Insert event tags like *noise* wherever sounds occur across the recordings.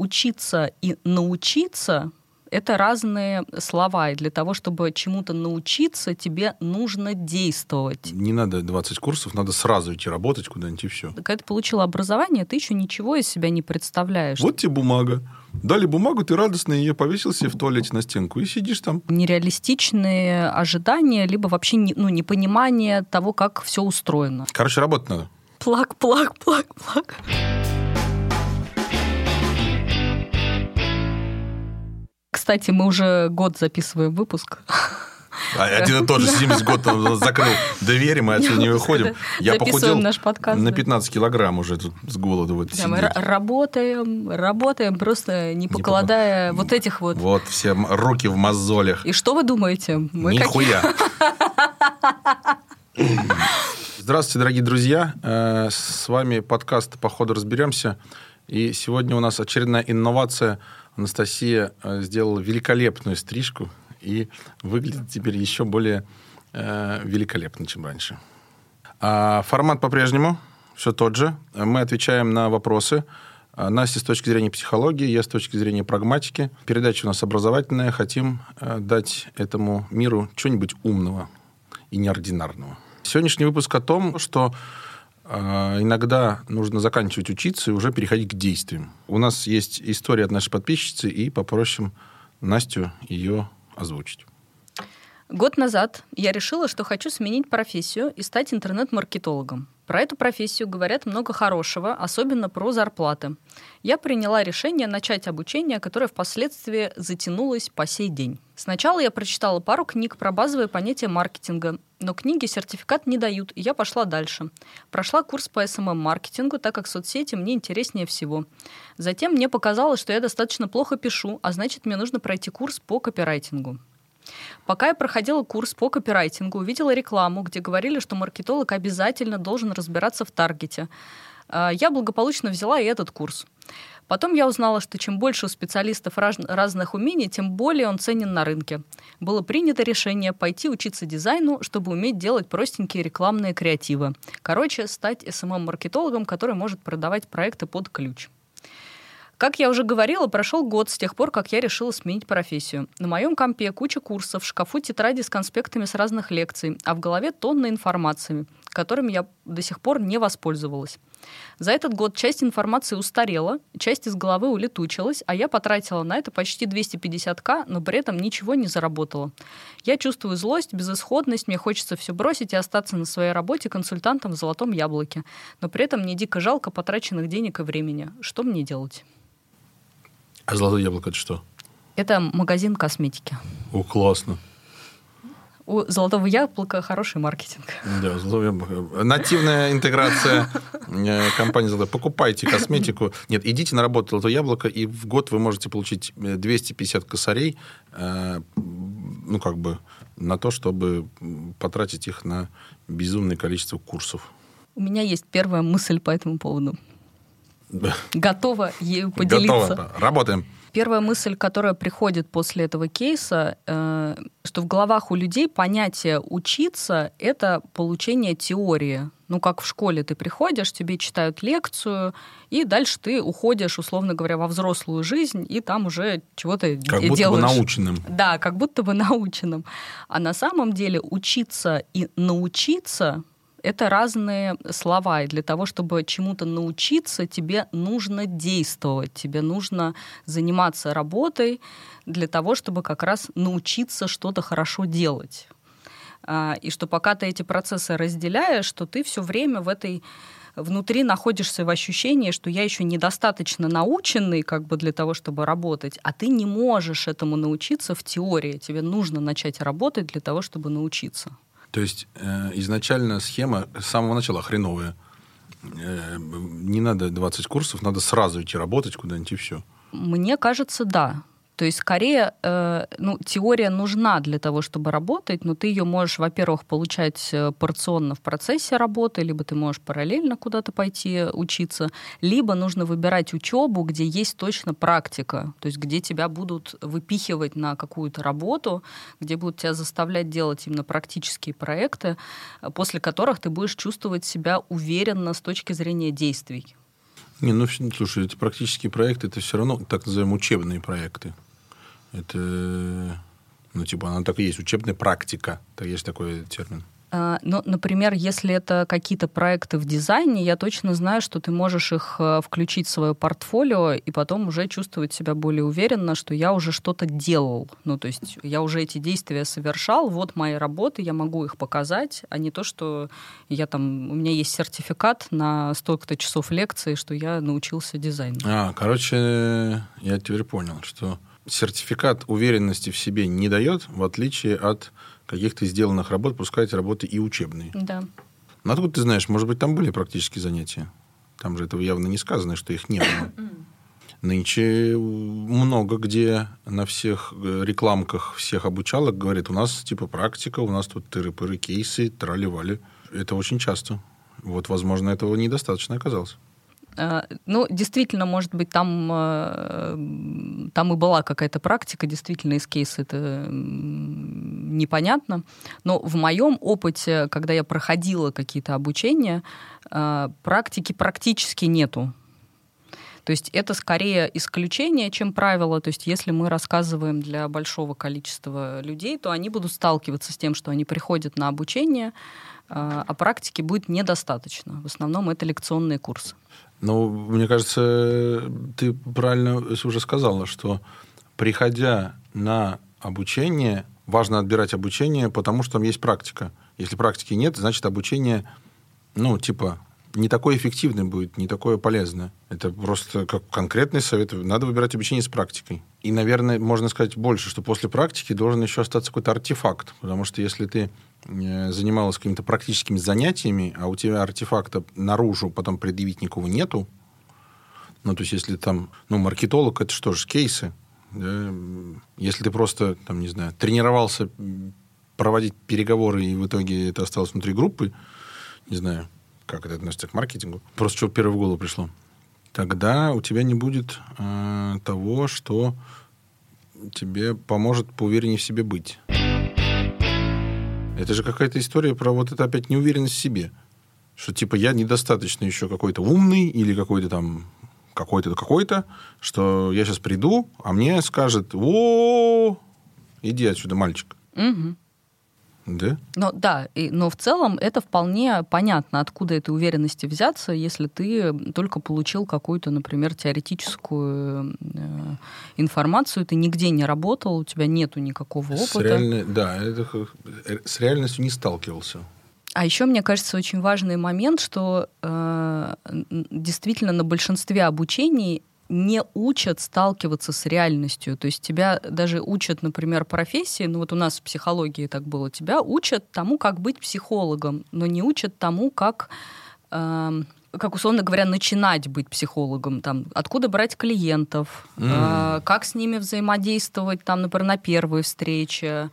учиться и научиться это разные слова. И для того, чтобы чему-то научиться, тебе нужно действовать. Не надо 20 курсов, надо сразу идти работать куда-нибудь и все. Когда ты получила образование, ты еще ничего из себя не представляешь. Вот тебе бумага. Дали бумагу, ты радостно ее повесил себе в туалете на стенку и сидишь там. Нереалистичные ожидания, либо вообще не, ну, непонимание того, как все устроено. Короче, работать надо. Плак, плак, плак, плак. Кстати, мы уже год записываем выпуск. Один и тот же 70 год закрыл двери, мы отсюда не выходим. Я похудел наш подкаст, на да. 15 килограмм уже тут с голоду вот Да, мы работаем, работаем, просто не покладая вот этих вот. Вот все руки в мозолях. И что вы думаете? Мы Нихуя. *laughs* Здравствуйте, дорогие друзья. Э, С вами подкаст «Походу разберемся». И сегодня у нас очередная инновация. Анастасия э, сделала великолепную стрижку и выглядит теперь еще более э, великолепно, чем раньше. А формат по-прежнему все тот же. Мы отвечаем на вопросы. А, Настя с точки зрения психологии, я с точки зрения прагматики. Передача у нас образовательная. Хотим э, дать этому миру что-нибудь умного и неординарного. Сегодняшний выпуск о том, что иногда нужно заканчивать учиться и уже переходить к действиям. У нас есть история от нашей подписчицы, и попросим Настю ее озвучить. Год назад я решила, что хочу сменить профессию и стать интернет-маркетологом. Про эту профессию говорят много хорошего, особенно про зарплаты. Я приняла решение начать обучение, которое впоследствии затянулось по сей день. Сначала я прочитала пару книг про базовые понятия маркетинга, но книги сертификат не дают, и я пошла дальше. Прошла курс по SMM-маркетингу, так как соцсети мне интереснее всего. Затем мне показалось, что я достаточно плохо пишу, а значит, мне нужно пройти курс по копирайтингу. Пока я проходила курс по копирайтингу, увидела рекламу, где говорили, что маркетолог обязательно должен разбираться в таргете. А, Я благополучно взяла и этот курс. Потом я узнала, что чем больше у специалистов раз- разных умений, тем более он ценен на рынке. Было принято решение пойти учиться дизайну, чтобы уметь делать простенькие рекламные креативы. Короче, стать SMM-маркетологом, который может продавать проекты под ключ. Как я уже говорила, прошел год с тех пор, как я решила сменить профессию. На моем компе куча курсов, в шкафу тетради с конспектами с разных лекций, а в голове тонны информации, которыми я до сих пор не воспользовалась. За этот год часть информации устарела, часть из головы улетучилась, а я потратила на это почти 250к, но при этом ничего не заработала. Я чувствую злость, безысходность, мне хочется все бросить и остаться на своей работе консультантом в золотом яблоке. Но при этом мне дико жалко потраченных денег и времени. Что мне делать? А золотое яблоко это что? Это магазин косметики. О, классно. У золотого яблока хороший маркетинг. Да, золотое яблоко. Нативная интеграция э, компании «Золотое». Покупайте косметику. Нет, идите на работу «Золотое яблоко», и в год вы можете получить э, 250 косарей, э, ну, как бы, на то, чтобы потратить их на безумное количество курсов. У меня есть первая мысль по этому поводу. Готова ею поделиться. Готово. Работаем. Первая мысль, которая приходит после этого кейса, э, что в головах у людей понятие учиться это получение теории. Ну, как в школе ты приходишь, тебе читают лекцию, и дальше ты уходишь, условно говоря, во взрослую жизнь, и там уже чего-то Как будто делаешь. бы наученным. Да, как будто бы *laughs* наученным. А на самом деле учиться и научиться это разные слова. И для того, чтобы чему-то научиться, тебе нужно действовать, тебе нужно заниматься работой для того, чтобы как раз научиться что-то хорошо делать. А, И что пока ты эти процессы разделяешь, что ты все время в этой внутри находишься в ощущении, что я еще недостаточно наученный как бы для того, чтобы работать, а ты не можешь этому научиться в теории. Тебе нужно начать работать для того, чтобы научиться. То есть э, изначально схема с самого начала хреновая. Э, не надо 20 курсов, надо сразу идти работать куда-нибудь и все. Мне кажется, да. То есть скорее, э, ну, теория нужна для того, чтобы работать, но ты ее можешь, во-первых, получать э, порционно в процессе работы, либо ты можешь параллельно куда-то пойти учиться, либо нужно выбирать учебу, где есть точно практика, то есть где тебя будут выпихивать на какую-то работу, где будут тебя заставлять делать именно практические проекты, э, после которых ты будешь чувствовать себя уверенно с точки зрения действий. Не, ну, слушай, эти практические проекты, это все равно так называемые учебные проекты. Это, ну, типа, она так и есть, учебная практика. Так есть такой термин. А, ну, например, если это какие-то проекты в дизайне, я точно знаю, что ты можешь их э, включить в свое портфолио и потом уже чувствовать себя более уверенно, что я уже что-то делал. Ну, то есть я уже эти действия совершал, вот мои работы, я могу их показать, а не то, что я там, у меня есть сертификат на столько-то часов лекции, что я научился дизайну. А, короче, я теперь понял, что сертификат уверенности в себе не дает, в отличие от каких-то сделанных работ, пускай эти работы и учебные. Да. Ну, откуда ты знаешь, может быть, там были практические занятия? Там же этого явно не сказано, что их не было. *coughs* Нынче много где на всех э, рекламках всех обучалок говорит, у нас типа практика, у нас тут тыры-пыры, кейсы, трали-вали. Это очень часто. Вот, возможно, этого недостаточно оказалось. Э, ну, действительно, может быть, там, э, там и была какая-то практика, действительно, из кейса это непонятно. Но в моем опыте, когда я проходила какие-то обучения, э, практики практически нету. То есть это скорее исключение, чем правило. То есть если мы рассказываем для большого количества людей, то они будут сталкиваться с тем, что они приходят на обучение, а практики будет недостаточно. В основном это лекционные курсы. Ну, мне кажется, ты правильно уже сказала, что приходя на обучение, важно отбирать обучение, потому что там есть практика. Если практики нет, значит обучение, ну, типа, не такое эффективное будет, не такое полезное. Это просто как конкретный совет. Надо выбирать обучение с практикой. И, наверное, можно сказать больше, что после практики должен еще остаться какой-то артефакт. Потому что если ты занималась какими-то практическими занятиями, а у тебя артефакта наружу потом предъявить никого нету, ну, то есть, если там, ну, маркетолог, это что же, кейсы. Да? Если ты просто, там, не знаю, тренировался проводить переговоры, и в итоге это осталось внутри группы, не знаю, как это относится к маркетингу, просто что первое в голову пришло, тогда у тебя не будет э, того, что тебе поможет поувереннее в себе быть. Это же какая-то история про вот это опять неуверенность в себе. Что типа я недостаточно еще какой-то умный или какой-то там какой-то какой-то, что я сейчас приду, а мне скажет, о, иди отсюда, мальчик. Угу. Да? Но, да, и, но в целом это вполне понятно, откуда этой уверенности взяться, если ты только получил какую-то, например, теоретическую э, информацию, ты нигде не работал, у тебя нету никакого опыта. С реальной, да, это, с реальностью не сталкивался. А еще, мне кажется, очень важный момент, что э, действительно на большинстве обучений не учат сталкиваться с реальностью. То есть тебя даже учат, например, профессии, ну вот у нас в психологии так было, тебя учат тому, как быть психологом, но не учат тому, как... Э, как условно говоря, начинать быть психологом, там, откуда брать клиентов, mm. э, как с ними взаимодействовать, там, например, на первой встрече,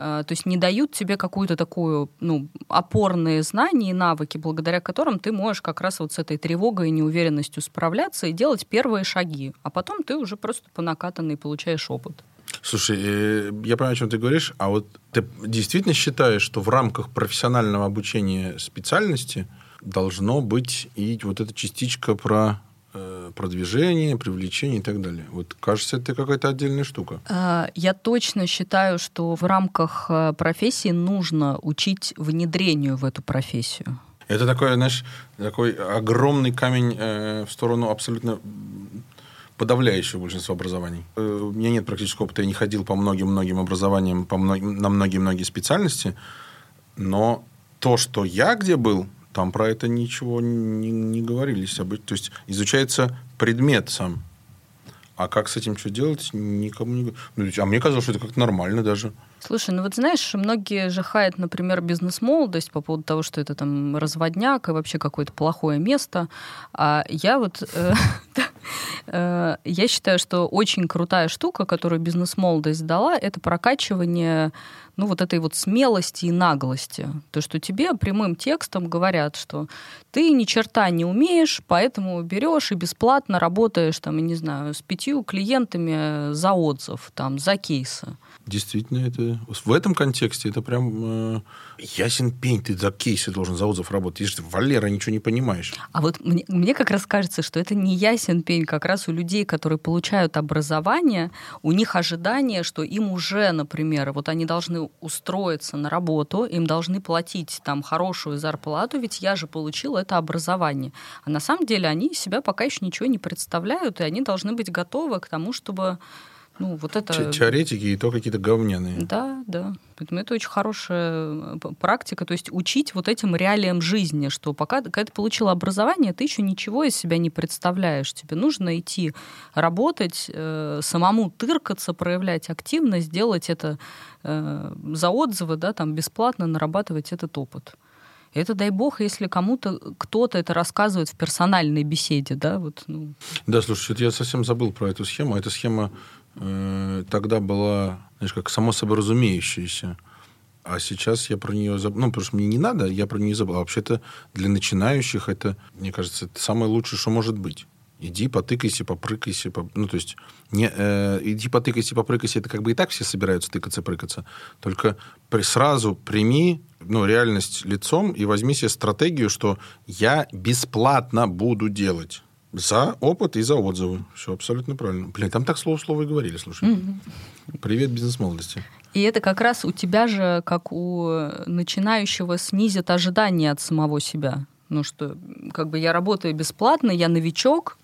то есть не дают тебе какую-то такую, ну, опорные знания и навыки, благодаря которым ты можешь как раз вот с этой тревогой и неуверенностью справляться и делать первые шаги. А потом ты уже просто по накатанной получаешь опыт. Слушай, э, я понимаю, о чем ты говоришь, а вот ты действительно считаешь, что в рамках профессионального обучения специальности должно быть и вот эта частичка про Э, продвижение, привлечение и так далее. Вот кажется, это какая-то отдельная штука. А, я точно считаю, что в рамках э, профессии нужно учить внедрению в эту профессию. Это такой, знаешь, такой огромный камень э, в сторону абсолютно подавляющего большинства образований. Э, у меня нет практического опыта, я не ходил по многим-многим образованиям, по многим, на многие-многие специальности, но то, что я где был, там про это ничего не, не говорились. То есть изучается предмет сам. А как с этим что делать, никому не... Ну, а мне казалось, что это как-то нормально даже. Слушай, ну вот знаешь, многие же хаят, например, бизнес-молодость по поводу того, что это там разводняк и вообще какое-то плохое место. А я вот... Э, *laughs* э, я считаю, что очень крутая штука, которую бизнес-молодость дала, это прокачивание ну, вот этой вот смелости и наглости. То, что тебе прямым текстом говорят, что ты ни черта не умеешь, поэтому берешь и бесплатно работаешь, там, я не знаю, с пятью клиентами за отзыв, там, за кейсы. Действительно, это в этом контексте это прям э, ясен пень, ты за кейсы должен за отзыв работать. Же, Валера, ничего не понимаешь. А вот мне, мне как раз кажется, что это не ясен пень, как раз у людей, которые получают образование, у них ожидание, что им уже, например, вот они должны устроиться на работу, им должны платить там хорошую зарплату, ведь я же получил это образование. А на самом деле они себя пока еще ничего не представляют, и они должны быть готовы к тому, чтобы ну, вот это... Теоретики и то какие-то говняные. Да, да. Поэтому это очень хорошая э, практика, то есть учить вот этим реалиям жизни, что пока когда ты получил образование, ты еще ничего из себя не представляешь. Тебе нужно идти работать, э, самому тыркаться, проявлять активность, делать это э, за отзывы, да, там бесплатно нарабатывать этот опыт. Это, дай бог, если кому-то кто-то это рассказывает в персональной беседе, да, вот. Ну. Да, слушай, я совсем забыл про эту схему. Эта схема э, тогда была, знаешь, как само собой разумеющаяся. А сейчас я про нее забыл. Ну, потому что мне не надо, я про нее забыл. А вообще-то для начинающих это, мне кажется, это самое лучшее, что может быть. Иди, потыкайся, попрыкайся. По... Ну, то есть, не, э, иди, потыкайся, попрыкайся. Это как бы и так все собираются тыкаться, прыкаться. Только при, сразу прими ну, реальность лицом и возьми себе стратегию, что я бесплатно буду делать. За опыт и за отзывы. Все абсолютно правильно. Блин, там так слово слово и говорили, слушай. Угу. Привет, бизнес-молодости. И это как раз у тебя же, как у начинающего, снизит ожидания от самого себя. Ну что, как бы я работаю бесплатно, я новичок,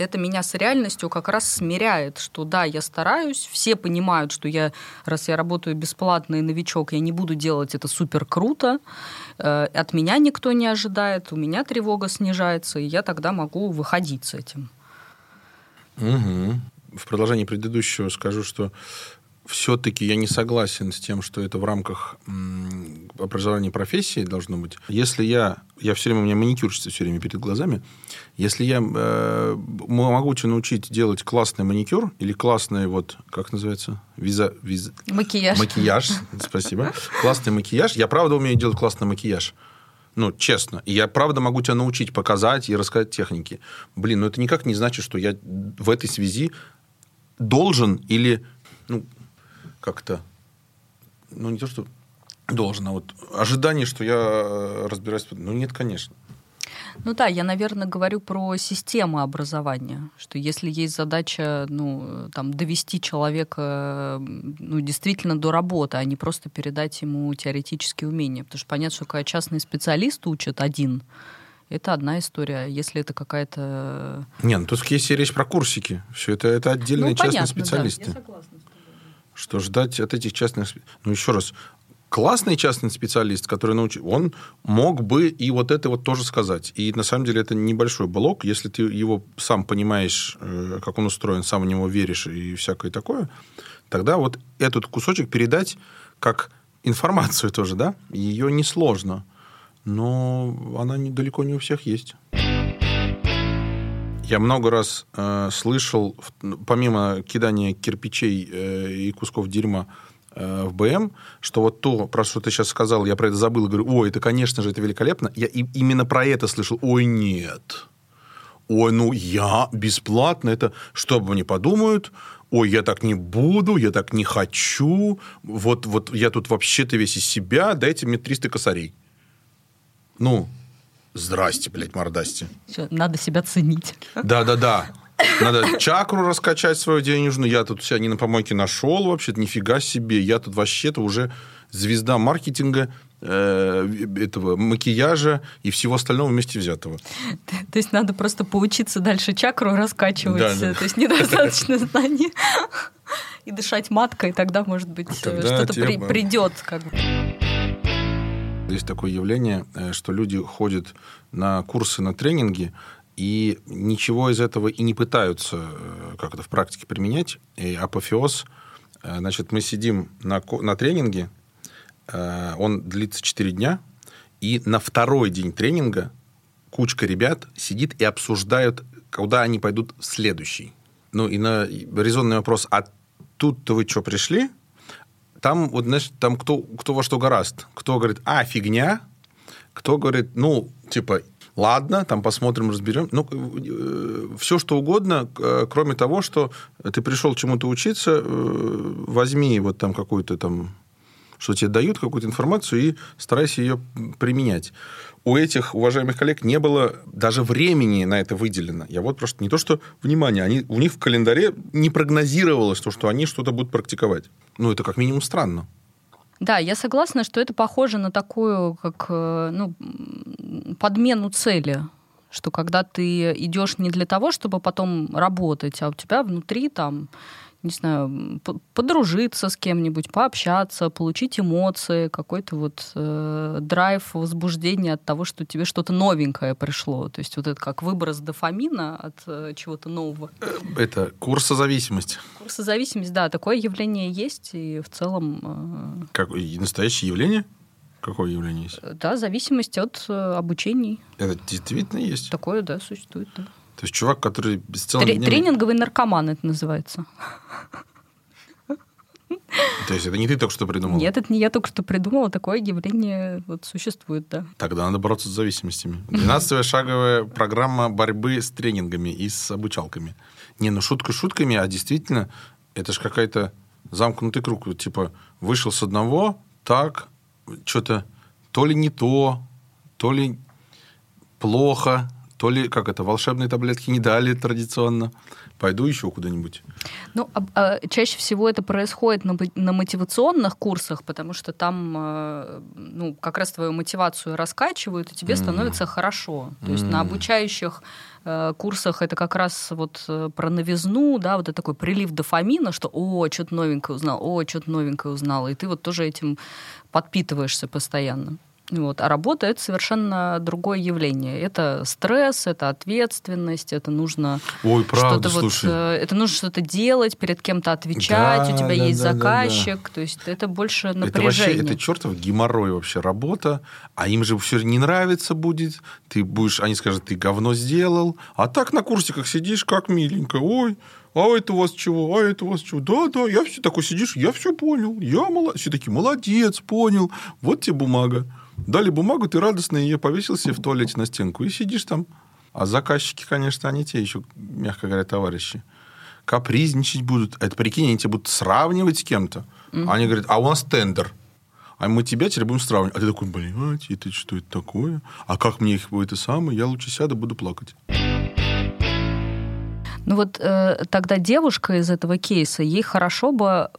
это меня с реальностью как раз смиряет, что да, я стараюсь, все понимают, что я, раз я работаю бесплатно и новичок, я не буду делать это супер круто, э, от меня никто не ожидает, у меня тревога снижается, и я тогда могу выходить с этим. Угу. В продолжении предыдущего скажу, что все-таки я не согласен с тем, что это в рамках образования профессии должно быть. Если я, я все время, у меня маникюрщица все время перед глазами, если я э, могу тебя научить делать классный маникюр или классный, вот, как называется, виза... виза... Макияж. Макияж, спасибо. Классный макияж. Я правда умею делать классный макияж. Ну, честно. И я правда могу тебя научить, показать и рассказать техники. Блин, ну это никак не значит, что я в этой связи должен или ну, как-то, ну, не то, что должен, а вот ожидание, что я э, разбираюсь, ну, нет, конечно. Ну да, я, наверное, говорю про систему образования, что если есть задача ну, там, довести человека ну, действительно до работы, а не просто передать ему теоретические умения. Потому что понятно, что когда частный специалист учит один, это одна история. Если это какая-то... Не, ну тут кейсе речь про курсики. Все это, это отдельные ну, частные понятно, специалисты. Да, я согласна что ждать от этих частных... Ну, еще раз, классный частный специалист, который научил, он мог бы и вот это вот тоже сказать. И на самом деле это небольшой блок. Если ты его сам понимаешь, э, как он устроен, сам в него веришь и всякое такое, тогда вот этот кусочек передать как информацию тоже, да, ее несложно. Но она далеко не у всех есть. Я много раз э, слышал, помимо кидания кирпичей э, и кусков дерьма э, в БМ, что вот то, про что ты сейчас сказал, я про это забыл, говорю, ой, это, конечно же, это великолепно. Я и, именно про это слышал. Ой, нет. Ой, ну я бесплатно, это что обо мне подумают, ой, я так не буду, я так не хочу, вот, вот я тут вообще-то весь из себя, дайте мне 300 косарей. Ну, Здрасте, блядь, мордасти. Все, надо себя ценить. Да-да-да. Надо чакру раскачать свою денежную. Я тут себя не на помойке нашел вообще-то, нифига себе. Я тут вообще-то уже звезда маркетинга, э, этого макияжа и всего остального вместе взятого. То есть надо просто поучиться дальше чакру раскачивать. Да, да. То есть недостаточно знаний. И дышать маткой, тогда, может быть, что-то при, придет. Как бы. Есть такое явление, э, что люди ходят на курсы, на тренинги, и ничего из этого и не пытаются э, как это в практике применять. И апофеоз, э, значит, мы сидим на, на тренинге, он длится 4 дня, и на второй день тренинга кучка ребят сидит и обсуждают, куда они пойдут в следующий. Ну, и на резонный вопрос, а тут-то вы что, пришли? Там, вот, знаешь, там кто, кто во что гораст. Кто говорит, а, фигня, кто говорит, ну, типа, ладно, там посмотрим, разберем. Ну, э, все что угодно, э, кроме того, что ты пришел чему-то учиться, э, возьми вот там какую-то там что тебе дают какую-то информацию и старайся ее применять. У этих уважаемых коллег не было даже времени на это выделено. Я вот просто не то, что внимание, они, у них в календаре не прогнозировалось то, что они что-то будут практиковать. Ну, это как минимум странно. Да, я согласна, что это похоже на такую, как, э, ну, подмену цели что когда ты идешь не для того, чтобы потом работать, а у тебя внутри там не знаю, подружиться с кем-нибудь, пообщаться, получить эмоции, какой-то вот э, драйв, возбуждение от того, что тебе что-то новенькое пришло. То есть вот это как выброс дофамина от э, чего-то нового. Э, это курсозависимость. Курсозависимость, да, такое явление есть, и в целом... Э... Как настоящее явление? Какое явление есть? Да, зависимость от э, обучений. Это действительно есть? Такое, да, существует, да. То есть чувак, который с целым Тре- днем... Тренинговый наркоман это называется. То есть это не ты только что придумал? Нет, это не я только что придумала. Такое явление вот существует, да. Тогда надо бороться с зависимостями. 12 шаговая программа борьбы с тренингами и с обучалками. Не, ну шутка шутками, а действительно, это же какая-то замкнутый круг. Типа, вышел с одного, так, что-то то ли не то, то ли плохо, то ли, как это, волшебные таблетки не дали традиционно. Пойду еще куда-нибудь. Ну, а, а, чаще всего это происходит на, на мотивационных курсах, потому что там, э, ну, как раз твою мотивацию раскачивают, и тебе mm. становится хорошо. То mm. есть на обучающих э, курсах это как раз вот э, про новизну, да, вот это такой прилив дофамина, что «О, что-то новенькое узнал, о, что-то новенькое узнал», и ты вот тоже этим подпитываешься постоянно. Вот. А работа это совершенно другое явление. Это стресс, это ответственность, это нужно Ой, правда, что-то слушай. вот, это нужно что-то делать, перед кем-то отвечать, да, у тебя да, есть да, заказчик, да, да. то есть это больше напряжение. Это вообще это чертов геморрой вообще работа, а им же все не нравится будет. Ты будешь, они скажут, ты говно сделал, а так на курсиках сидишь, как миленько, ой, а это у вас чего, а это у вас чего? Да, да, я все такой сидишь, я все понял, я молодец, все такие, молодец, понял, вот тебе бумага. Дали бумагу, ты радостно ее повесил себе в туалете на стенку и сидишь там. А заказчики, конечно, они те еще, мягко говоря, товарищи. Капризничать будут. Это, прикинь, они тебя будут сравнивать с кем-то. Mm-hmm. Они говорят, а у нас тендер. А мы тебя теперь будем сравнивать. А ты такой, блядь, это что это такое? А как мне их это самое? Я лучше сяду, буду плакать. Ну вот э, тогда девушка из этого кейса, ей хорошо бы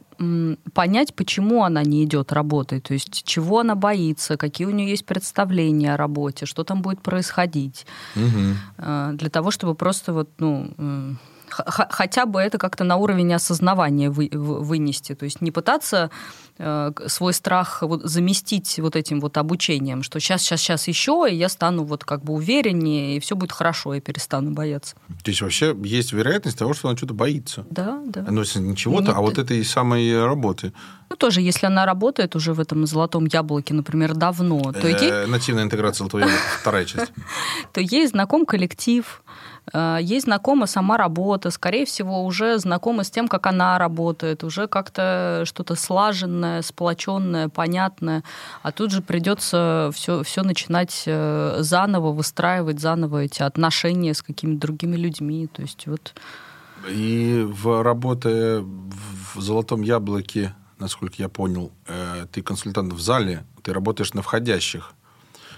понять, почему она не идет работать, то есть чего она боится, какие у нее есть представления о работе, что там будет происходить, угу. для того, чтобы просто вот, ну, хотя бы это как-то на уровень осознавания вы, вынести. То есть не пытаться э, свой страх вот заместить вот этим вот обучением, что сейчас, сейчас, сейчас еще, и я стану вот как бы увереннее, и все будет хорошо, я перестану бояться. То есть вообще есть вероятность того, что она что-то боится. Да, да. Ну, не чего-то, Нет. а вот этой самой работы. Ну, тоже, если она работает уже в этом золотом яблоке, например, давно, то ей... Нативная интеграция золотого яблока, вторая часть. *laughs* То ей знаком коллектив, Э, ей знакома сама работа, скорее всего, уже знакома с тем, как она работает, уже как-то что-то слаженное, сплоченное, понятное. А тут же придется все, все начинать э, заново выстраивать, заново эти отношения с какими-то другими людьми. То есть вот... И в работе в «Золотом яблоке», насколько я понял, э, ты консультант в зале, ты работаешь на входящих.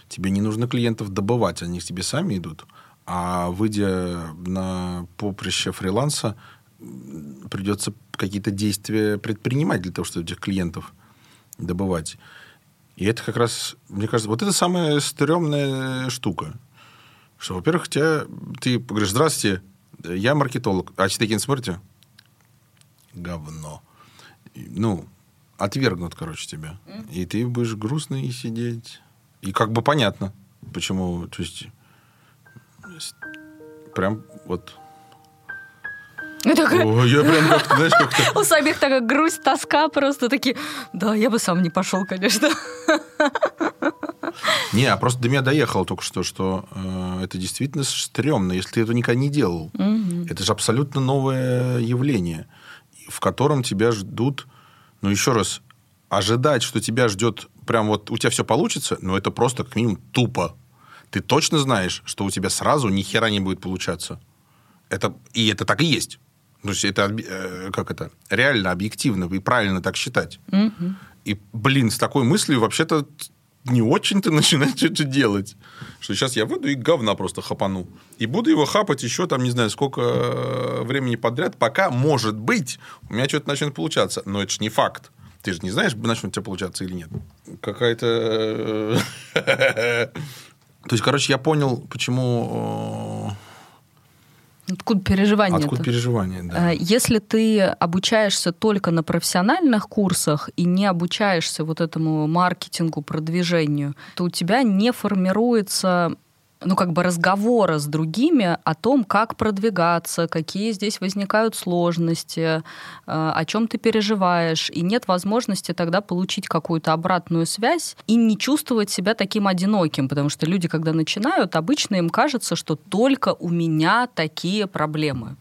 Тебе не нужно клиентов добывать, они к тебе сами идут. А выйдя на поприще фриланса, придется какие-то действия предпринимать для того, чтобы этих клиентов добывать. И это как раз, мне кажется, вот это самая стрёмная штука. Что, во-первых, тебя, ты говоришь, здравствуйте, я маркетолог. А Читакин смотрите? Говно. Ну, отвергнут, короче, тебя. И ты будешь грустный сидеть. И как бы понятно, почему. То есть прям вот такая... О, я прям как-то, знаешь, как-то... *laughs* У самих такая грусть, тоска просто такие... Да, я бы сам не пошел, конечно. Не, а просто до меня доехало только что, что э, это действительно стрёмно, если ты это никогда не делал. Угу. Это же абсолютно новое явление, в котором тебя ждут... Ну, еще раз, ожидать, что тебя ждет прям вот у тебя все получится, ну, это просто как минимум тупо ты точно знаешь, что у тебя сразу ни хера не будет получаться. Это, и это так и есть. То есть это э, как это реально объективно и правильно так считать. Мгм. И, блин, с такой мыслью вообще-то не очень-то *laughs* начинать что-то делать. Что сейчас я выйду и говна просто хапану. И буду его хапать еще там, не знаю, сколько э, времени подряд, пока, может быть, у меня что-то начнет получаться. Но это же не факт. Ты же не знаешь, начнет у тебя получаться или нет. Какая-то... *laughs* То есть, короче, я понял, почему... Откуда э, переживание? Откуда переживание, да. Э, Если ты обучаешься только на профессиональных курсах и не обучаешься вот этому маркетингу, продвижению, то у тебя не формируется ну, как бы разговора с другими о том, как продвигаться, какие здесь возникают сложности, э, о чем ты переживаешь, и нет возможности тогда получить какую-то обратную связь и не чувствовать себя таким одиноким, потому что люди, когда начинают, обычно им кажется, что только у меня такие проблемы.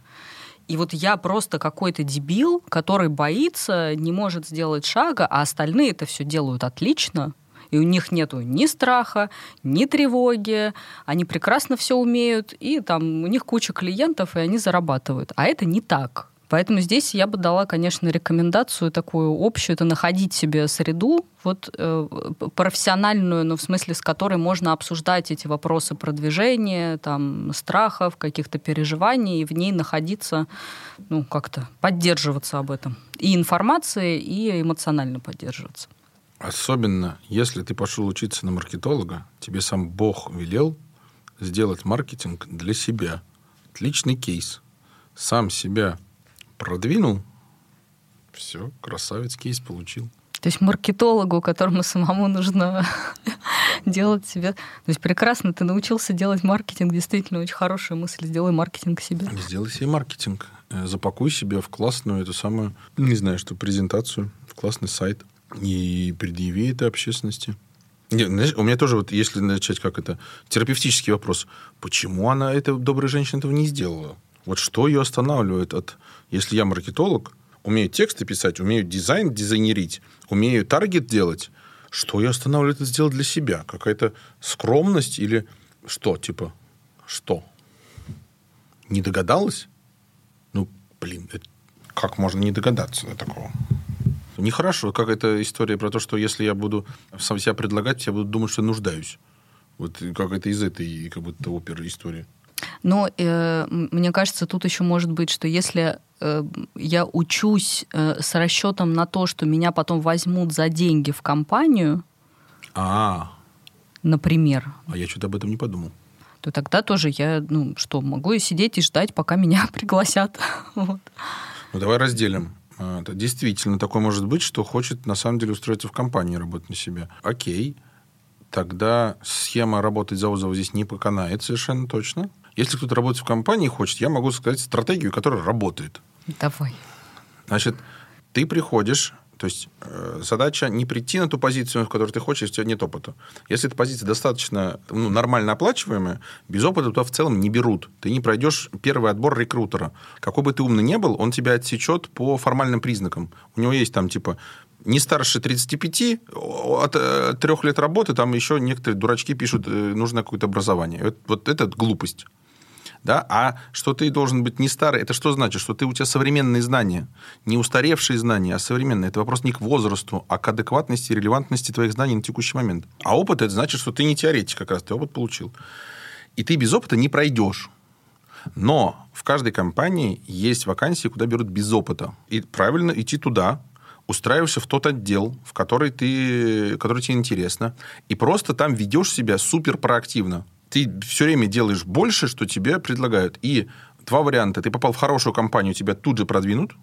И вот я просто какой-то дебил, который боится, не может сделать шага, а остальные это все делают отлично. И у них нету ни страха, ни тревоги, они прекрасно все умеют, и там у них куча клиентов, и они зарабатывают. А это не так. Поэтому здесь я бы дала, конечно, рекомендацию такую общую, это находить себе среду, вот э, профессиональную, ну, в смысле, с которой можно обсуждать эти вопросы продвижения, там, страхов, каких-то переживаний, и в ней находиться, ну, как-то поддерживаться об этом. И информацией, и эмоционально поддерживаться. Особенно, если ты пошел учиться на маркетолога, тебе сам Бог велел сделать маркетинг для себя. Отличный кейс. Сам себя продвинул, все, красавец кейс получил. То есть маркетологу, которому самому нужно *laughs* делать себе... То есть прекрасно ты научился делать маркетинг, действительно очень хорошая мысль, сделай маркетинг себе. Сделай себе маркетинг. Э, Запакуй себя в классную эту самую, не знаю, что, презентацию, в классный сайт и предъяви это общественности. Не, знаешь, у меня тоже, вот, если начать как это, терапевтический вопрос. Почему она, эта добрая женщина, этого не сделала? Вот что ее останавливает от... Если я маркетолог, умею тексты писать, умею дизайн дизайнерить, умею таргет делать, что ее останавливает это сделать для себя? Какая-то скромность или что? Типа, что? Не догадалась? Ну, блин, это- как можно не догадаться до такого? Нехорошо, как эта история про то, что если я буду сам себя предлагать, я буду думать, что нуждаюсь. Вот как это из этой как будто оперы истории. Но э, м- мне кажется, тут еще может быть, что если э, я учусь э, с расчетом на то, что меня потом возьмут за деньги в компанию, А, например, а я что-то об этом не подумал. то тогда тоже я, ну что, могу и сидеть и ждать, пока меня *laughs* пригласят. Вот. Ну, давай разделим. А, Это действительно такое может быть, что хочет на самом деле устроиться в компании, работать на себя. Окей. Тогда схема работать за отзывы здесь не поканает совершенно точно. Если кто-то работает в компании и хочет, я могу сказать стратегию, которая работает. Давай. Значит, ты приходишь, то есть э, задача не прийти на ту позицию, в которой ты хочешь, если у тебя нет опыта. Если эта позиция достаточно ну, нормально оплачиваемая, без опыта туда в целом не берут. Ты не пройдешь первый отбор рекрутера. Какой бы ты умный не был, он тебя отсечет по формальным признакам. У него есть там типа не старше 35, от э, трех лет работы, там еще некоторые дурачки пишут, э, нужно какое-то образование. Вот, вот это глупость да, а что ты должен быть не старый, это что значит? Что ты у тебя современные знания, не устаревшие знания, а современные. Это вопрос не к возрасту, а к адекватности и релевантности твоих знаний на текущий момент. А опыт это значит, что ты не теоретик как раз, ты опыт получил. И ты без опыта не пройдешь. Но в каждой компании есть вакансии, куда берут без опыта. И правильно идти туда, устраиваешься в тот отдел, в который, ты, который тебе интересно, и просто там ведешь себя супер проактивно. Ты все время делаешь больше, что тебе предлагают. И два варианта. Ты попал в хорошую компанию, тебя тут же продвинут,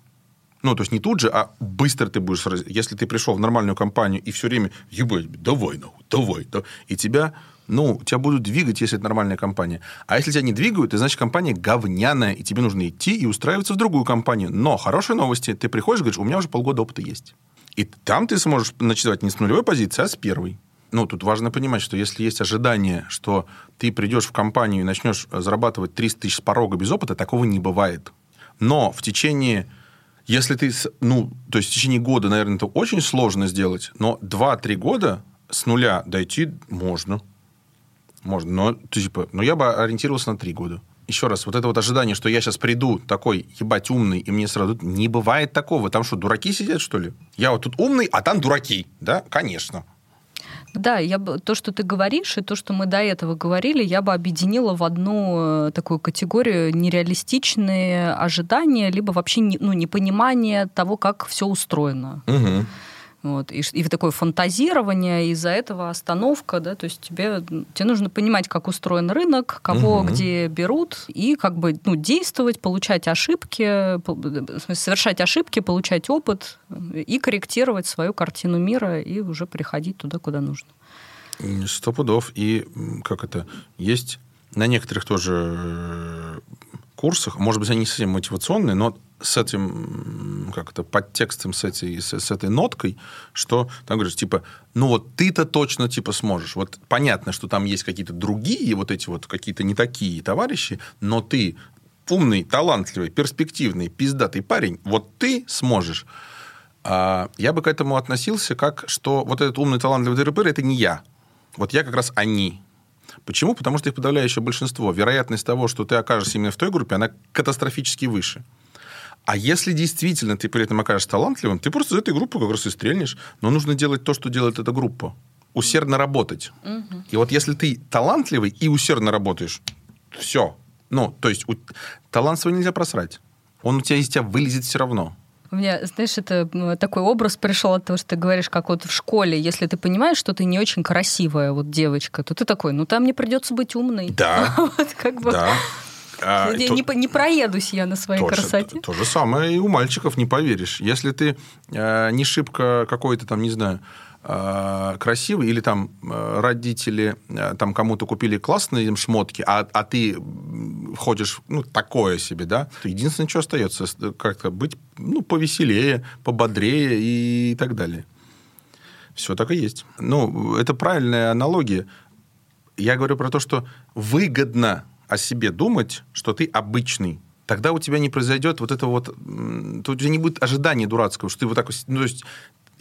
ну, то есть не тут же, а быстро ты будешь... Если ты пришел в нормальную компанию и все время, ебать, давай, нахуй, давай, да, и тебя, ну, тебя будут двигать, если это нормальная компания. А если тебя не двигают, то значит компания говняная, и тебе нужно идти и устраиваться в другую компанию. Но хорошие новости, ты приходишь говоришь, у меня уже полгода опыта есть. И там ты сможешь начинать не с нулевой позиции, а с первой. Ну, тут важно понимать, что если есть ожидание, что ты придешь в компанию и начнешь зарабатывать 300 тысяч с порога без опыта, такого не бывает. Но в течение если ты, ну, то есть в течение года, наверное, это очень сложно сделать, но 2-3 года с нуля дойти можно. Можно. Но, типа, но я бы ориентировался на три года. Еще раз, вот это вот ожидание, что я сейчас приду такой, ебать, умный, и мне сразу... Не бывает такого. Там что, дураки сидят, что ли? Я вот тут умный, а там дураки. Да, конечно. Да, я бы, то, что ты говоришь, и то, что мы до этого говорили, я бы объединила в одну э, такую категорию нереалистичные ожидания, либо вообще не, ну, непонимание того, как все устроено. Угу. Вот, и, и такое фантазирование, из-за этого остановка, да, то есть тебе, тебе нужно понимать, как устроен рынок, кого угу. где берут, и как бы ну, действовать, получать ошибки, смысле, совершать ошибки, получать опыт и корректировать свою картину мира и уже приходить туда, куда нужно. Сто пудов. И как это, есть на некоторых тоже э, курсах, может быть, они не совсем мотивационные, но с этим, как это, подтекстом, с этой, с, с этой ноткой, что там говоришь, типа, ну вот ты-то точно, типа, сможешь. Вот понятно, что там есть какие-то другие, вот эти вот какие-то не такие товарищи, но ты умный, талантливый, перспективный, пиздатый парень, вот ты сможешь. А я бы к этому относился как, что вот этот умный, талантливый дыры это не я. Вот я как раз они. Почему? Потому что их подавляющее большинство. Вероятность того, что ты окажешься именно в той группе, она катастрофически выше. А если действительно ты при этом окажешься талантливым, ты просто из этой группы как раз и стрельнешь. Но нужно делать то, что делает эта группа. Усердно работать. Угу. И вот если ты талантливый и усердно работаешь, все. Ну, то есть у... талант свой нельзя просрать. Он у тебя из тебя вылезет все равно. У меня, знаешь, это такой образ пришел от того, что ты говоришь, как вот в школе, если ты понимаешь, что ты не очень красивая вот девочка, то ты такой, ну там мне придется быть умной. Да. *laughs* вот как бы. Да. А, не, то, не, не проедусь я на своей то, красоте. То, то же самое и у мальчиков, не поверишь. Если ты э, не шибко какой-то там, не знаю, красивый, или там э, родители э, там кому-то купили классные шмотки, а, а ты ходишь, ну, такое себе, да, единственное, что остается, как-то быть, ну, повеселее, пободрее и так далее. Все так и есть. Ну, это правильная аналогия. Я говорю про то, что выгодно о себе думать, что ты обычный, тогда у тебя не произойдет вот это вот... То у тебя не будет ожидания дурацкого, что ты вот так... Ну, то есть,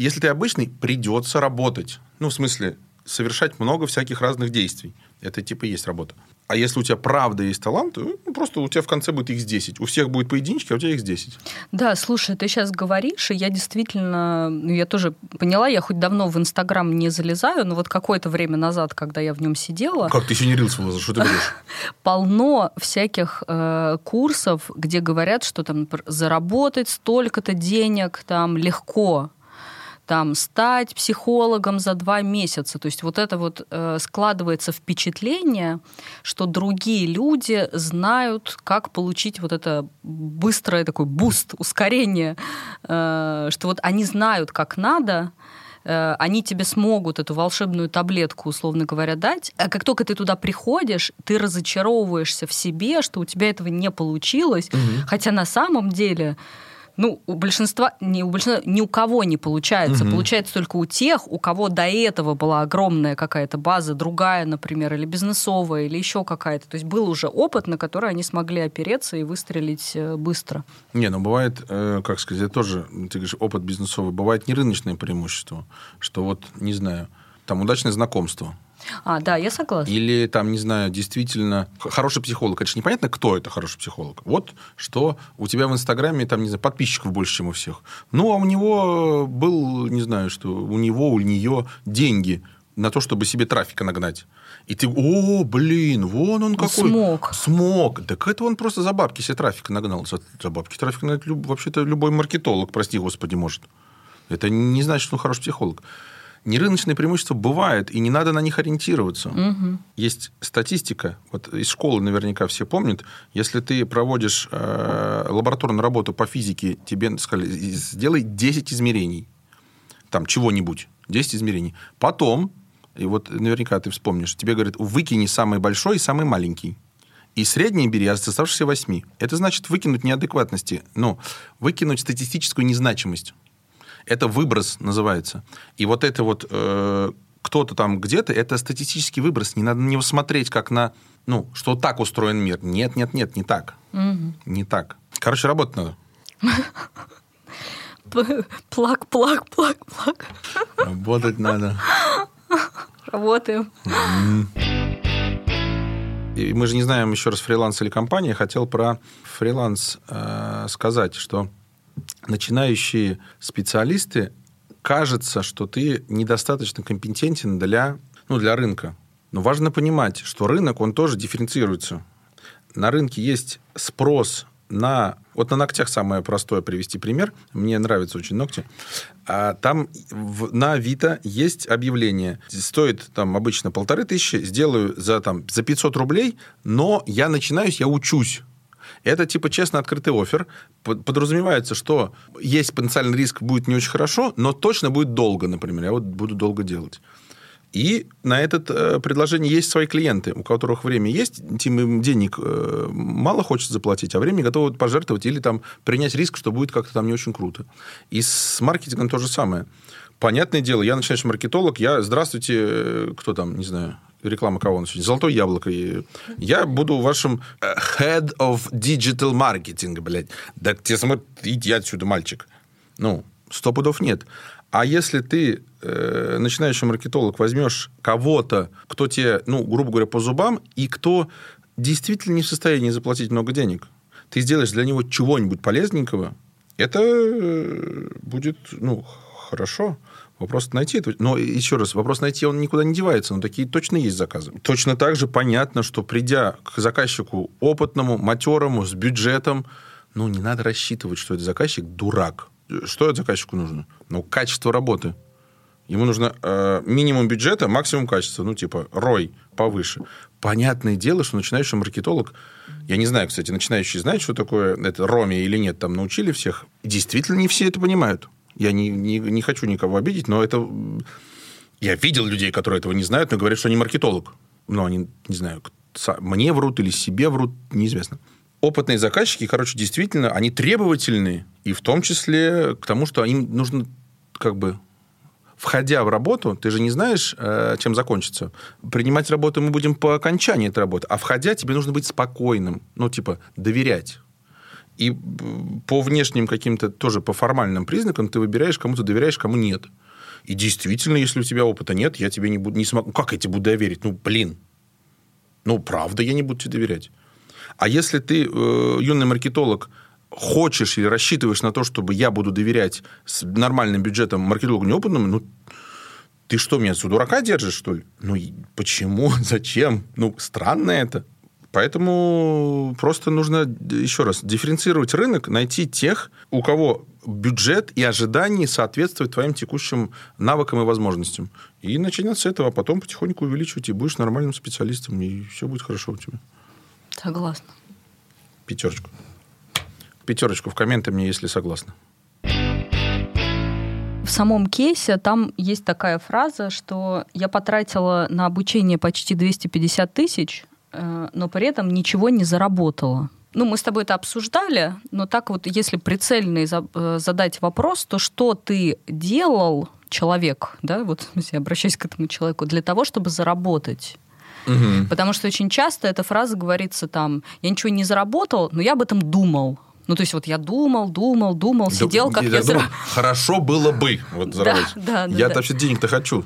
если ты обычный, придется работать. Ну, в смысле, совершать много всяких разных действий. Это типа есть работа. А если у тебя правда есть талант, то ну, просто у тебя в конце будет x10. У всех будет по единичке, а у тебя x10. Да, слушай, ты сейчас говоришь, и я действительно, ну, я тоже поняла, я хоть давно в Инстаграм не залезаю, но вот какое-то время назад, когда я в нем сидела... Как, ты еще не рился в что ты говоришь? *laughs* Полно всяких э, курсов, где говорят, что там заработать столько-то денег там легко там, стать психологом за два месяца. То есть вот это вот э, складывается впечатление, что другие люди знают, как получить вот это быстрое такой буст, ускорение, э, что вот они знают, как надо, э, они тебе смогут эту волшебную таблетку, условно говоря, дать. А как только ты туда приходишь, ты разочаровываешься в себе, что у тебя этого не получилось, угу. хотя на самом деле ну, у большинства, не у большинства, ни у кого не получается. Угу. Получается только у тех, у кого до этого была огромная какая-то база, другая, например, или бизнесовая, или еще какая-то. То есть был уже опыт, на который они смогли опереться и выстрелить э, быстро. Не, ну бывает, э, как сказать, это тоже, ты говоришь, опыт бизнесовый. Бывает не рыночное преимущество, что вот, не знаю, там удачное знакомство а, да, я согласна. Или там, не знаю, действительно хороший психолог. Конечно, непонятно, кто это хороший психолог. Вот что у тебя в Инстаграме, там, не знаю, подписчиков больше, чем у всех. Ну, а у него был, не знаю, что у него, у нее деньги на то, чтобы себе трафика нагнать. И ты, о, блин, вон он какой. Смог. Смог. Так это он просто за бабки себе трафика нагнал. За, за бабки трафика нагнать вообще-то любой маркетолог, прости господи, может. Это не значит, что он хороший психолог нерыночные преимущества бывают, и не надо на них ориентироваться. Угу. Есть статистика, вот из школы наверняка все помнят, если ты проводишь э, лабораторную работу по физике, тебе сказали, сделай 10 измерений, там чего-нибудь, 10 измерений. Потом, и вот наверняка ты вспомнишь, тебе говорят, выкини самый большой и самый маленький. И средний бери а оставшиеся 8. Это значит выкинуть неадекватности, ну, выкинуть статистическую незначимость. Это выброс называется. И вот это вот э, кто-то там где-то, это статистический выброс. Не надо на него смотреть как на, ну, что так устроен мир. Нет, нет, нет, не так. Угу. Не так. Короче, работать надо. Плак, плак, плак, плак. Работать надо. Работаем. И мы же не знаем еще раз фриланс или компания. Я хотел про фриланс э, сказать, что начинающие специалисты кажется, что ты недостаточно компетентен для, ну, для рынка. Но важно понимать, что рынок, он тоже дифференцируется. На рынке есть спрос на... Вот на ногтях самое простое привести пример. Мне нравятся очень ногти. А там в, на Авито есть объявление. Стоит там обычно полторы тысячи, сделаю за, там, за 500 рублей, но я начинаюсь, я учусь. Это типа честно открытый офер. Подразумевается, что есть потенциальный риск, будет не очень хорошо, но точно будет долго, например. Я вот буду долго делать. И на это э, предложение есть свои клиенты, у которых время есть, тем им денег э, мало хочется заплатить, а время готовы пожертвовать или там принять риск, что будет как-то там не очень круто. И с маркетингом то же самое. Понятное дело, я начинающий маркетолог, я, здравствуйте, э, кто там, не знаю, реклама кого у нас сегодня? Золотое яблоко. Я буду вашим head of digital marketing, блядь. Да тебе смотри, иди отсюда, мальчик. Ну, сто пудов нет. А если ты, э, начинающий маркетолог, возьмешь кого-то, кто тебе, ну, грубо говоря, по зубам, и кто действительно не в состоянии заплатить много денег, ты сделаешь для него чего-нибудь полезненького, это э, будет, ну, хорошо. Вопрос найти. Но еще раз, вопрос найти, он никуда не девается. Но такие точно есть заказы. Точно так же понятно, что придя к заказчику опытному, матерому, с бюджетом, ну, не надо рассчитывать, что этот заказчик дурак. Что от заказчику нужно? Ну, качество работы. Ему нужно э, минимум бюджета, максимум качества. Ну, типа, рой повыше. Понятное дело, что начинающий маркетолог... Я не знаю, кстати, начинающие знают, что такое это роми или нет. Там научили всех. Действительно, не все это понимают. Я не, не, не хочу никого обидеть, но это... Я видел людей, которые этого не знают, но говорят, что они маркетолог. Но они, не знаю, мне врут или себе врут, неизвестно опытные заказчики, короче, действительно, они требовательные, и в том числе к тому, что им нужно как бы входя в работу, ты же не знаешь, э, чем закончится. Принимать работу мы будем по окончании этой работы, а входя тебе нужно быть спокойным, ну, типа, доверять. И по внешним каким-то, тоже по формальным признакам ты выбираешь, кому ты доверяешь, кому нет. И действительно, если у тебя опыта нет, я тебе не буду, не смогу, как я тебе буду доверить? Ну, блин. Ну, правда, я не буду тебе доверять. А если ты, э, юный маркетолог, хочешь или рассчитываешь на то, чтобы я буду доверять с нормальным бюджетом маркетологу неопытному, ну, ты что, меня с дурака держишь, что ли? Ну, почему? *laughs* Зачем? Ну, странно это. Поэтому просто нужно, еще раз, дифференцировать рынок, найти тех, у кого бюджет и ожидания соответствуют твоим текущим навыкам и возможностям. И начинать с этого, а потом потихоньку увеличивать, и будешь нормальным специалистом, и все будет хорошо у тебя. Согласна. Пятерочку. Пятерочку в комменты мне, если согласна. В самом кейсе там есть такая фраза, что я потратила на обучение почти 250 тысяч, э, но при этом ничего не заработала. Ну, мы с тобой это обсуждали, но так вот, если прицельно э, задать вопрос, то что ты делал, человек, да, вот *laughs* я обращаюсь к этому человеку, для того, чтобы заработать? Угу. Потому что очень часто эта фраза говорится там, я ничего не заработал, но я об этом думал. Ну, то есть вот я думал, думал, думал, сидел, как я... я думал, Хорошо было бы вот *laughs* заработать. Да, да, я да. вообще денег-то хочу.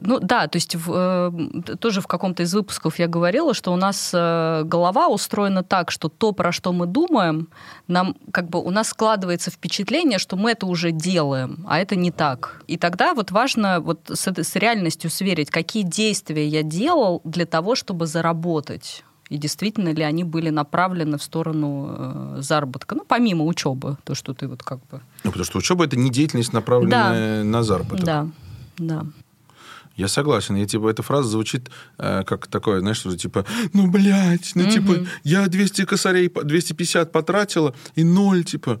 Ну да, то есть в, э, тоже в каком-то из выпусков я говорила, что у нас э, голова устроена так, что то, про что мы думаем, нам как бы у нас складывается впечатление, что мы это уже делаем, а это не так. И тогда вот важно вот с, с реальностью сверить, какие действия я делал для того, чтобы заработать и действительно ли они были направлены в сторону э, заработка, ну, помимо учебы, то, что ты вот как бы... Ну, потому что учеба – это не деятельность, направленная да. на заработок. Да, да. Я согласен. И, типа, эта фраза звучит э, как такое, знаешь, что типа, ну, блядь, ну, угу. типа, я 200 косарей, 250 потратила, и ноль, типа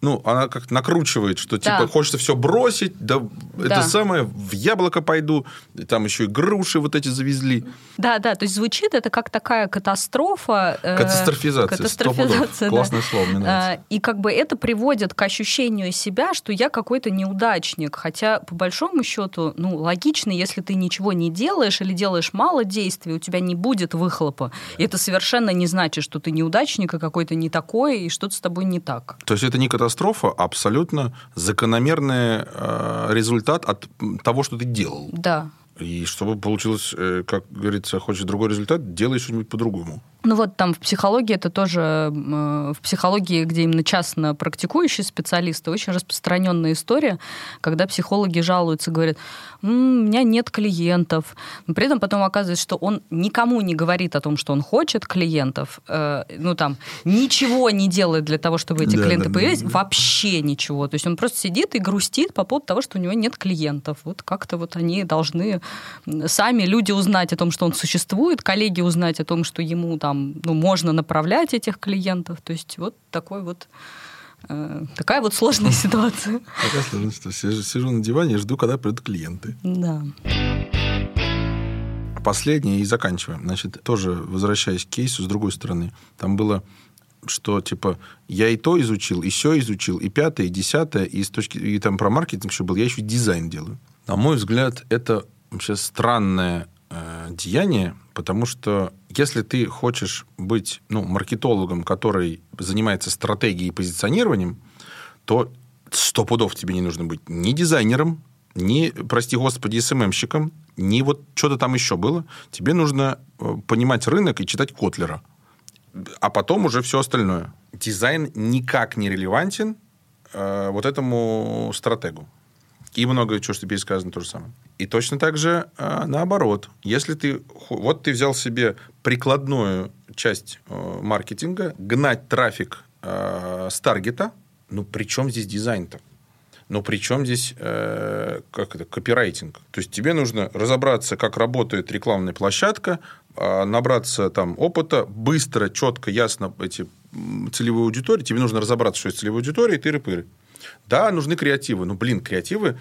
ну, она как накручивает, что типа да. хочется все бросить, да, да это самое, в яблоко пойду, и там еще и груши вот эти завезли. Да, да, то есть звучит это как такая катастрофа. Э, катастрофизация. Катастрофизация. Да. Классное слово, мне нравится. Э, и как бы это приводит к ощущению себя, что я какой-то неудачник. Хотя, по большому счету, ну, логично, если ты ничего не делаешь или делаешь мало действий, у тебя не будет выхлопа. И это совершенно не значит, что ты неудачник и какой-то не такой, и что-то с тобой не так. То есть это не катастрофа катастрофа абсолютно закономерный э, результат от того, что ты делал. Да. И чтобы получилось, э, как говорится, хочешь другой результат, делай что-нибудь по-другому. Ну вот там в психологии это тоже, э, в психологии, где именно частно практикующие специалисты, очень распространенная история, когда психологи жалуются, говорят, у меня нет клиентов. Но при этом потом оказывается, что он никому не говорит о том, что он хочет клиентов, э, ну там ничего не делает для того, чтобы эти да, клиенты да, появились, да, да. вообще ничего. То есть он просто сидит и грустит по поводу того, что у него нет клиентов. Вот как-то вот они должны сами люди узнать о том, что он существует, коллеги узнать о том, что ему там там, ну, можно направлять этих клиентов. То есть вот такой вот э, такая вот сложная *laughs* ситуация. Такая сложная ситуация. Сижу, на диване и жду, когда придут клиенты. Да. Последнее и заканчиваем. Значит, тоже возвращаясь к кейсу с другой стороны. Там было что типа я и то изучил, и все изучил, и пятое, и десятое, и с точки и там про маркетинг еще был, я еще дизайн делаю. На мой взгляд, это вообще странное э, деяние, потому что если ты хочешь быть ну, маркетологом, который занимается стратегией и позиционированием, то сто пудов тебе не нужно быть ни дизайнером, ни, прости господи, СММщиком, ни вот что-то там еще было. Тебе нужно э, понимать рынок и читать Котлера. А потом уже все остальное. Дизайн никак не релевантен э, вот этому стратегу. И много чего, что пересказано, то же самое. И точно так же э, наоборот. Если ты... Вот ты взял себе прикладную часть э, маркетинга, гнать трафик э, с таргета, ну, при чем здесь дизайн-то? Но при чем здесь э, как это, копирайтинг? То есть тебе нужно разобраться, как работает рекламная площадка, э, набраться там опыта, быстро, четко, ясно эти целевые аудитории. Тебе нужно разобраться, что есть целевая аудитория, и тыры-пыры. Да, нужны креативы. Ну, блин, креативы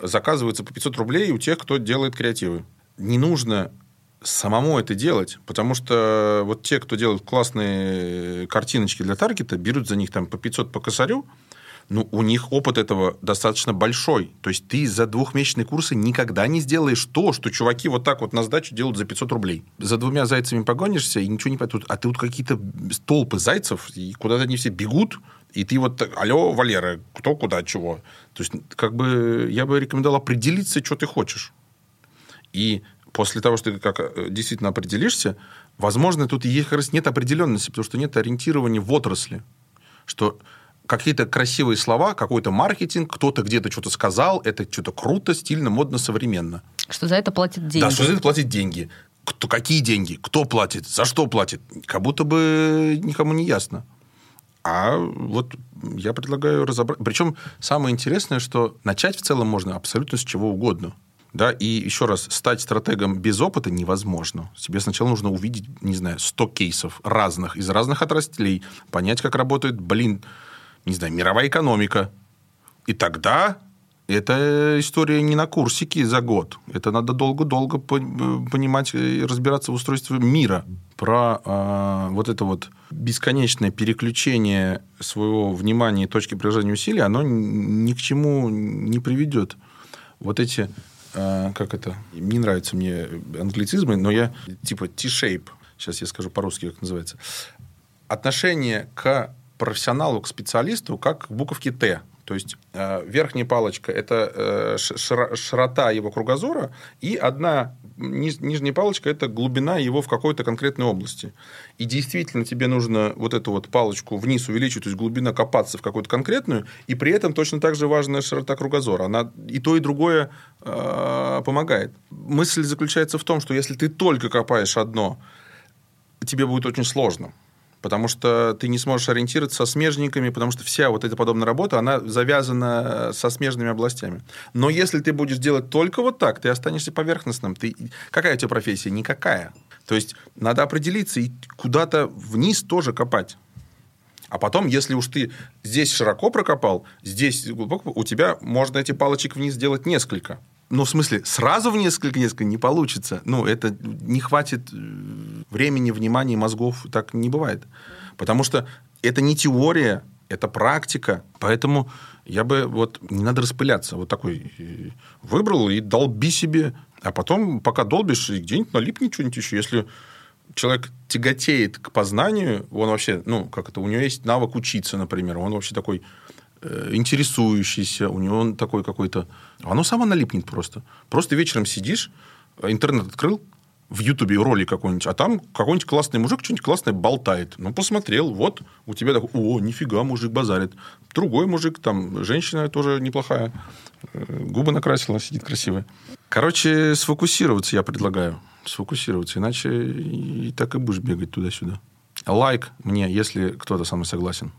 заказываются по 500 рублей у тех, кто делает креативы. Не нужно самому это делать, потому что вот те, кто делают классные картиночки для таргета, берут за них там по 500 по косарю, ну, у них опыт этого достаточно большой. То есть ты за двухмесячные курсы никогда не сделаешь то, что чуваки вот так вот на сдачу делают за 500 рублей. За двумя зайцами погонишься, и ничего не понятно. А ты вот какие-то толпы зайцев, и куда-то они все бегут, и ты вот, алло, Валера, кто, куда, чего. То есть, как бы, я бы рекомендовал определиться, что ты хочешь. И после того, что ты как э, действительно определишься, возможно, тут и как раз нет определенности, потому что нет ориентирования в отрасли. Что какие-то красивые слова, какой-то маркетинг, кто-то где-то что-то сказал, это что-то круто, стильно, модно, современно. Что за это платят деньги. Да, что за это платят деньги. Кто, какие деньги? Кто платит? За что платит? Как будто бы никому не ясно. А вот я предлагаю разобрать. Причем самое интересное, что начать в целом можно абсолютно с чего угодно. Да, и еще раз, стать стратегом без опыта невозможно. Тебе сначала нужно увидеть, не знаю, 100 кейсов разных, из разных отраслей, понять, как работает, блин, не знаю, мировая экономика. И тогда эта история не на курсике за год. Это надо долго-долго понимать и разбираться в устройстве мира. Про э, вот это вот бесконечное переключение своего внимания и точки приложения усилий, оно ни к чему не приведет. Вот эти, э, как это, не нравятся мне англицизмы, но я типа T-shape, сейчас я скажу по-русски, как называется, отношение к профессионалу, к специалисту, как к буковке Т. То есть э, верхняя палочка – это э, широта его кругозора, и одна ниж, нижняя палочка – это глубина его в какой-то конкретной области. И действительно тебе нужно вот эту вот палочку вниз увеличить, то есть глубина копаться в какую-то конкретную, и при этом точно так же важная широта кругозора. Она и то, и другое э, помогает. Мысль заключается в том, что если ты только копаешь одно, тебе будет очень сложно потому что ты не сможешь ориентироваться со смежниками, потому что вся вот эта подобная работа, она завязана со смежными областями. Но если ты будешь делать только вот так, ты останешься поверхностным. Ты... Какая у тебя профессия? Никакая. То есть надо определиться и куда-то вниз тоже копать. А потом, если уж ты здесь широко прокопал, здесь глубоко, у тебя можно эти палочек вниз сделать несколько. Ну, в смысле, сразу в несколько-несколько не получится. Ну, это не хватит э, времени, внимания, мозгов. Так не бывает. Потому что это не теория, это практика. Поэтому я бы вот не надо распыляться. Вот такой э, выбрал и долби себе. А потом, пока долбишь, где-нибудь налипнет что-нибудь еще. Если человек тяготеет к познанию, он вообще, ну, как это, у него есть навык учиться, например, он вообще такой э, интересующийся, у него он такой какой-то... Оно само налипнет просто. Просто вечером сидишь, интернет открыл, в Ютубе ролик какой-нибудь, а там какой-нибудь классный мужик что-нибудь классное болтает. Ну, посмотрел, вот, у тебя такой, о, нифига, мужик базарит. Другой мужик, там, женщина тоже неплохая, э, губы накрасила, сидит красивая. Короче, сфокусироваться я предлагаю. Сфокусироваться, иначе и так и будешь бегать туда-сюда. Лайк мне, если кто-то со мной согласен.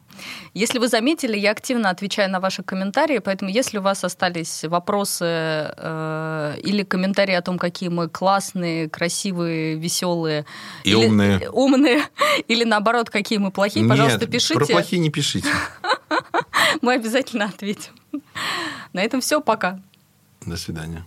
Если вы заметили, я активно отвечаю на ваши комментарии, поэтому если у вас остались вопросы э, или комментарии о том, какие мы классные, красивые, веселые и или, умные, *laughs* умные, или наоборот, какие мы плохие, Нет, пожалуйста, пишите. Про плохие не пишите. *laughs* Мы обязательно ответим. На этом все, пока. До свидания.